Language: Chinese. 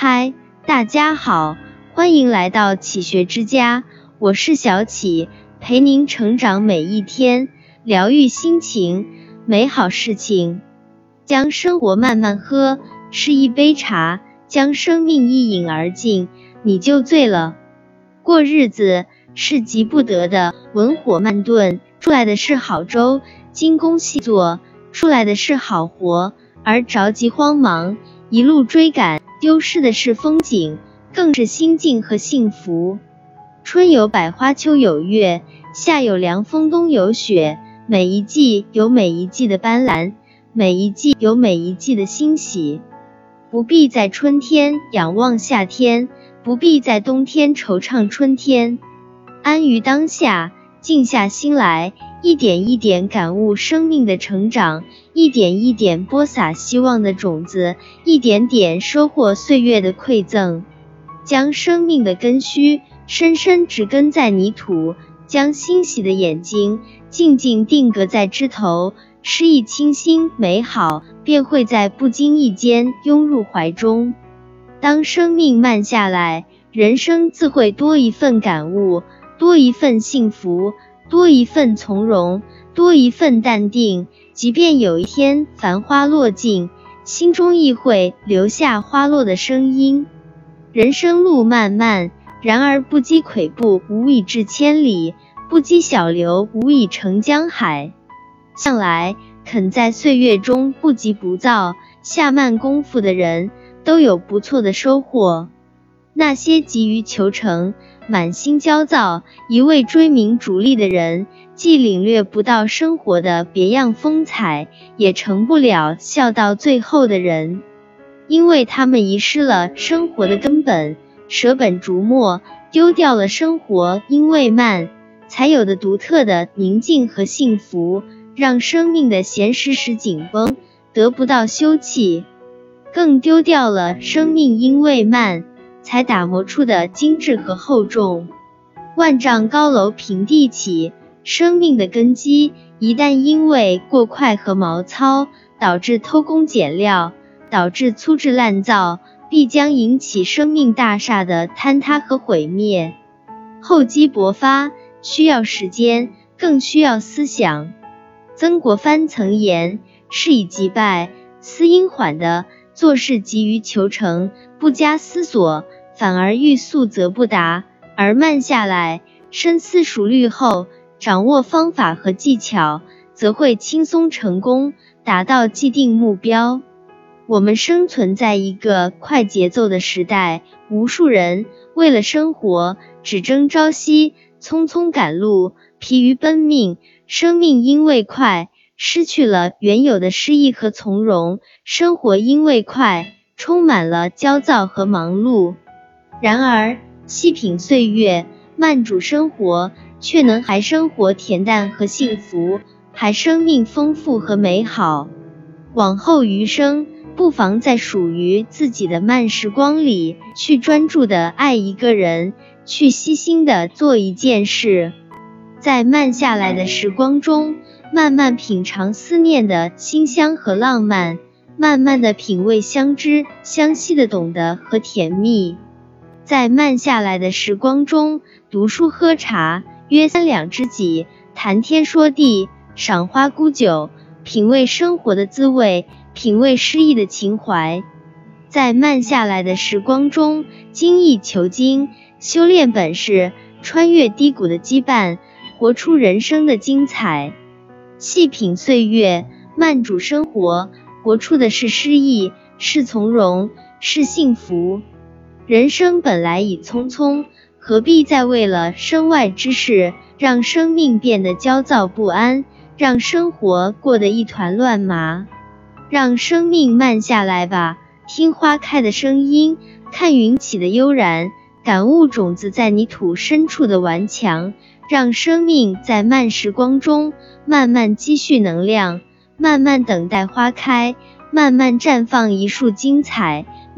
嗨，大家好，欢迎来到启学之家，我是小启，陪您成长每一天，疗愈心情，美好事情。将生活慢慢喝，是一杯茶，将生命一饮而尽，你就醉了。过日子是急不得的，文火慢炖出来的是好粥，精工细作出来的是好活，而着急慌忙一路追赶。丢失的是风景，更是心境和幸福。春有百花，秋有月，夏有凉风，冬有雪。每一季有每一季的斑斓，每一季有每一季的欣喜。不必在春天仰望夏天，不必在冬天惆怅春天。安于当下，静下心来。一点一点感悟生命的成长，一点一点播撒希望的种子，一点点收获岁月的馈赠。将生命的根须深深植根在泥土，将欣喜的眼睛静静定格在枝头，诗意清新美好，便会在不经意间拥入怀中。当生命慢下来，人生自会多一份感悟，多一份幸福。多一份从容，多一份淡定。即便有一天繁花落尽，心中亦会留下花落的声音。人生路漫漫，然而不积跬步，无以至千里；不积小流，无以成江海。向来肯在岁月中不急不躁、下慢功夫的人，都有不错的收获。那些急于求成、满心焦躁、一味追名逐利的人，既领略不到生活的别样风采，也成不了笑到最后的人，因为他们遗失了生活的根本，舍本逐末，丢掉了生活因为慢才有的独特的宁静和幸福，让生命的闲时时紧绷得不到休憩，更丢掉了生命因为慢。才打磨出的精致和厚重。万丈高楼平地起，生命的根基一旦因为过快和毛糙，导致偷工减料，导致粗制滥造，必将引起生命大厦的坍塌和毁灭。厚积薄发需要时间，更需要思想。曾国藩曾言：“事以急败，思因缓的做事急于求成，不加思索。”反而欲速则不达，而慢下来，深思熟虑后，掌握方法和技巧，则会轻松成功，达到既定目标。我们生存在一个快节奏的时代，无数人为了生活只争朝夕，匆匆赶路，疲于奔命，生命因为快失去了原有的诗意和从容，生活因为快充满了焦躁和忙碌。然而，细品岁月，慢煮生活，却能还生活恬淡和幸福，还生命丰富和美好。往后余生，不妨在属于自己的慢时光里，去专注的爱一个人，去细心的做一件事，在慢下来的时光中，慢慢品尝思念的馨香和浪漫，慢慢的品味相知相惜的懂得和甜蜜。在慢下来的时光中，读书喝茶，约三两知己，谈天说地，赏花沽酒，品味生活的滋味，品味诗意的情怀。在慢下来的时光中，精益求精，修炼本事，穿越低谷的羁绊，活出人生的精彩。细品岁月，慢煮生活，活出的是诗意，是从容，是幸福。人生本来已匆匆，何必再为了身外之事，让生命变得焦躁不安，让生活过得一团乱麻？让生命慢下来吧，听花开的声音，看云起的悠然，感悟种子在泥土深处的顽强。让生命在慢时光中慢慢积蓄能量，慢慢等待花开，慢慢绽放一束精彩。